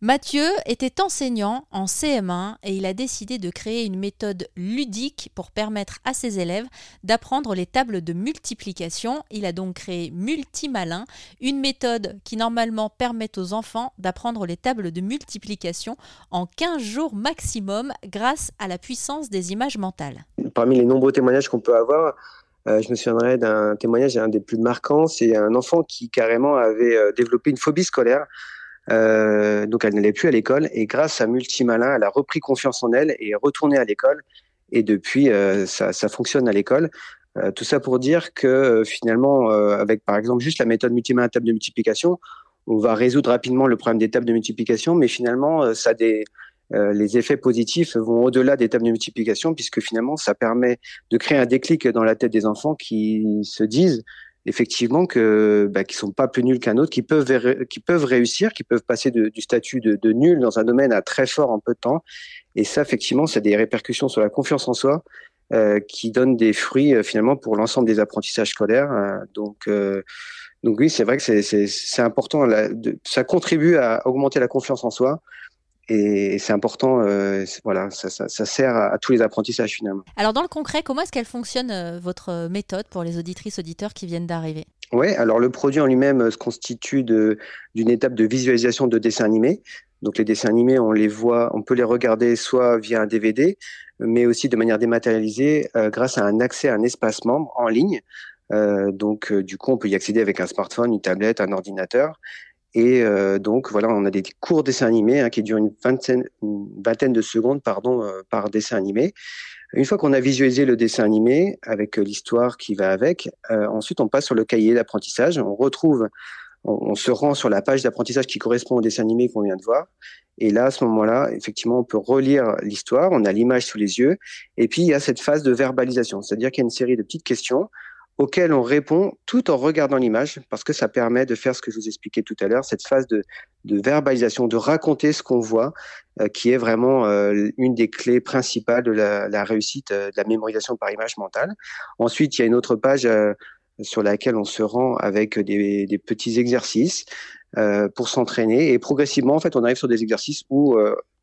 Mathieu était enseignant en CM1 et il a décidé de créer une méthode ludique pour permettre à ses élèves d'apprendre les tables de multiplication. Il a donc créé Multimalin, une méthode qui normalement permet aux enfants d'apprendre les tables de multiplication en 15 jours maximum grâce à la puissance des images mentales. Parmi les nombreux témoignages qu'on peut avoir, euh, je me souviendrai d'un témoignage, un des plus marquants, c'est un enfant qui carrément avait euh, développé une phobie scolaire euh, donc elle n'allait plus à l'école et grâce à Multimalin, elle a repris confiance en elle et est retournée à l'école. Et depuis, euh, ça, ça, fonctionne à l'école. Euh, tout ça pour dire que euh, finalement, euh, avec par exemple juste la méthode Multimalin table de multiplication, on va résoudre rapidement le problème des tables de multiplication, mais finalement, ça des les effets positifs vont au-delà des tables de multiplication puisque finalement, ça permet de créer un déclic dans la tête des enfants qui se disent effectivement que bah, qui sont pas plus nuls qu'un autre, qui peuvent qui peuvent réussir, qui peuvent passer du statut de, de, nul dans un domaine à très fort en peu de temps. Et ça, effectivement, ça a des répercussions sur la confiance en soi, euh, qui donnent des fruits euh, finalement pour l'ensemble des apprentissages scolaires. Euh, donc euh, donc oui, c'est vrai que c'est important. De, ça contribue à augmenter la confiance en soi et c'est important, euh, voilà, ça, ça, ça sert à, à, tous les apprentissages finalement. Alors dans le concret, comment est-ce qu'elle fonctionne euh, votre méthode pour les auditrices auditeurs qui viennent d'arriver? Oui, alors le produit en lui-même euh, se constitue d'une étape de visualisation de dessins animés. Donc les dessins animés, on les voit, on peut les regarder soit via un DVD, mais aussi de manière dématérialisée euh, grâce à un accès à un espace membre en ligne. Euh, donc euh, du coup, on peut y accéder avec un smartphone, une tablette, un ordinateur. Et euh, donc voilà, on a des courts dessins animés hein, qui durent une vingtaine, de secondes pardon, euh, par dessin animé. Une fois qu'on a visualisé le dessin animé avec euh, l'histoire qui va avec, euh, ensuite on passe sur le cahier d'apprentissage. On retrouve, on, on, se rend sur la page d'apprentissage qui correspond au dessin animé qu'on vient de voir. Et là, à ce moment-là, effectivement, on peut relire l'histoire. On a l'image sous les yeux. Et puis il y a cette phase de verbalisation, c'est-à-dire qu'il y a une série de petites questions auquel on répond tout en regardant l'image, parce que ça permet de faire ce que je vous expliquais tout à l'heure, cette phase de, de, verbalisation, de raconter ce qu'on voit, euh, qui est vraiment euh, une des clés principales de la, la réussite euh, de la mémorisation par image mentale. Ensuite, il y a une autre page euh, sur laquelle on se rend avec des, des petits exercices euh, pour s'entraîner, et progressivement, en fait, on arrive sur des exercices où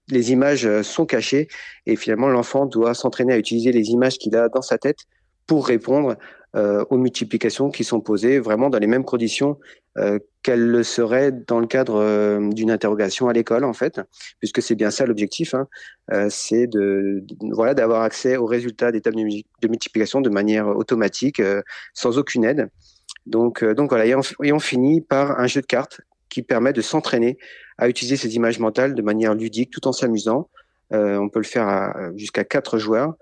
les images sont cachées, et finalement, l'enfant doit s'entraîner à utiliser les images qu'il a dans sa tête pour répondre euh, aux multiplications qui sont posées vraiment dans les mêmes conditions euh, qu'elles le seraient dans le cadre euh, d'une interrogation à l'école en fait, puisque c'est bien ça l'objectif, hein, euh, c'est de, voilà d'avoir accès aux résultats des tables de multiplication de manière automatique, euh, sans aucune aide. Donc donc voilà, et on, et on finit par un jeu de cartes qui permet de s'entraîner à utiliser ces images mentales de manière ludique tout en s'amusant. on peut le faire jusqu'à quatre joueurs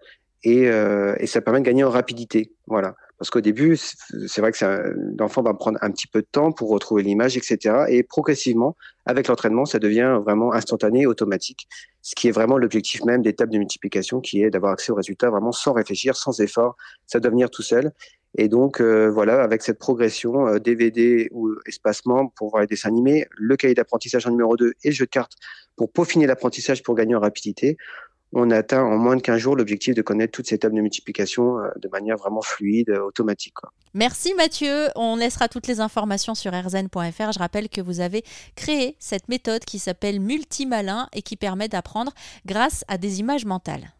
et, et ça permet de gagner en rapidité. Voilà. Parce qu'au début, c'est vrai que l'enfant va prendre un petit peu de temps pour retrouver l'image, etc. Et progressivement, avec l'entraînement, ça devient vraiment instantané, automatique, ce qui est vraiment l'objectif même des tables de multiplication, qui est d'avoir accès aux résultats vraiment sans réfléchir, sans effort. Ça doit venir tout seul. Et donc, euh, voilà, avec cette progression euh, DVD ou espacement pour voir les dessins animés, le cahier d'apprentissage en numéro 2 et le jeu de cartes pour peaufiner l'apprentissage pour gagner en rapidité, on atteint en moins de 15 jours l'objectif de connaître toutes ces tables de multiplication euh, de manière vraiment fluide, euh, automatique. Merci Mathieu. On laissera toutes les informations sur rzn.fr. Je rappelle que vous avez créé cette méthode qui s'appelle Multimalin et qui permet d'apprendre grâce à des images mentales.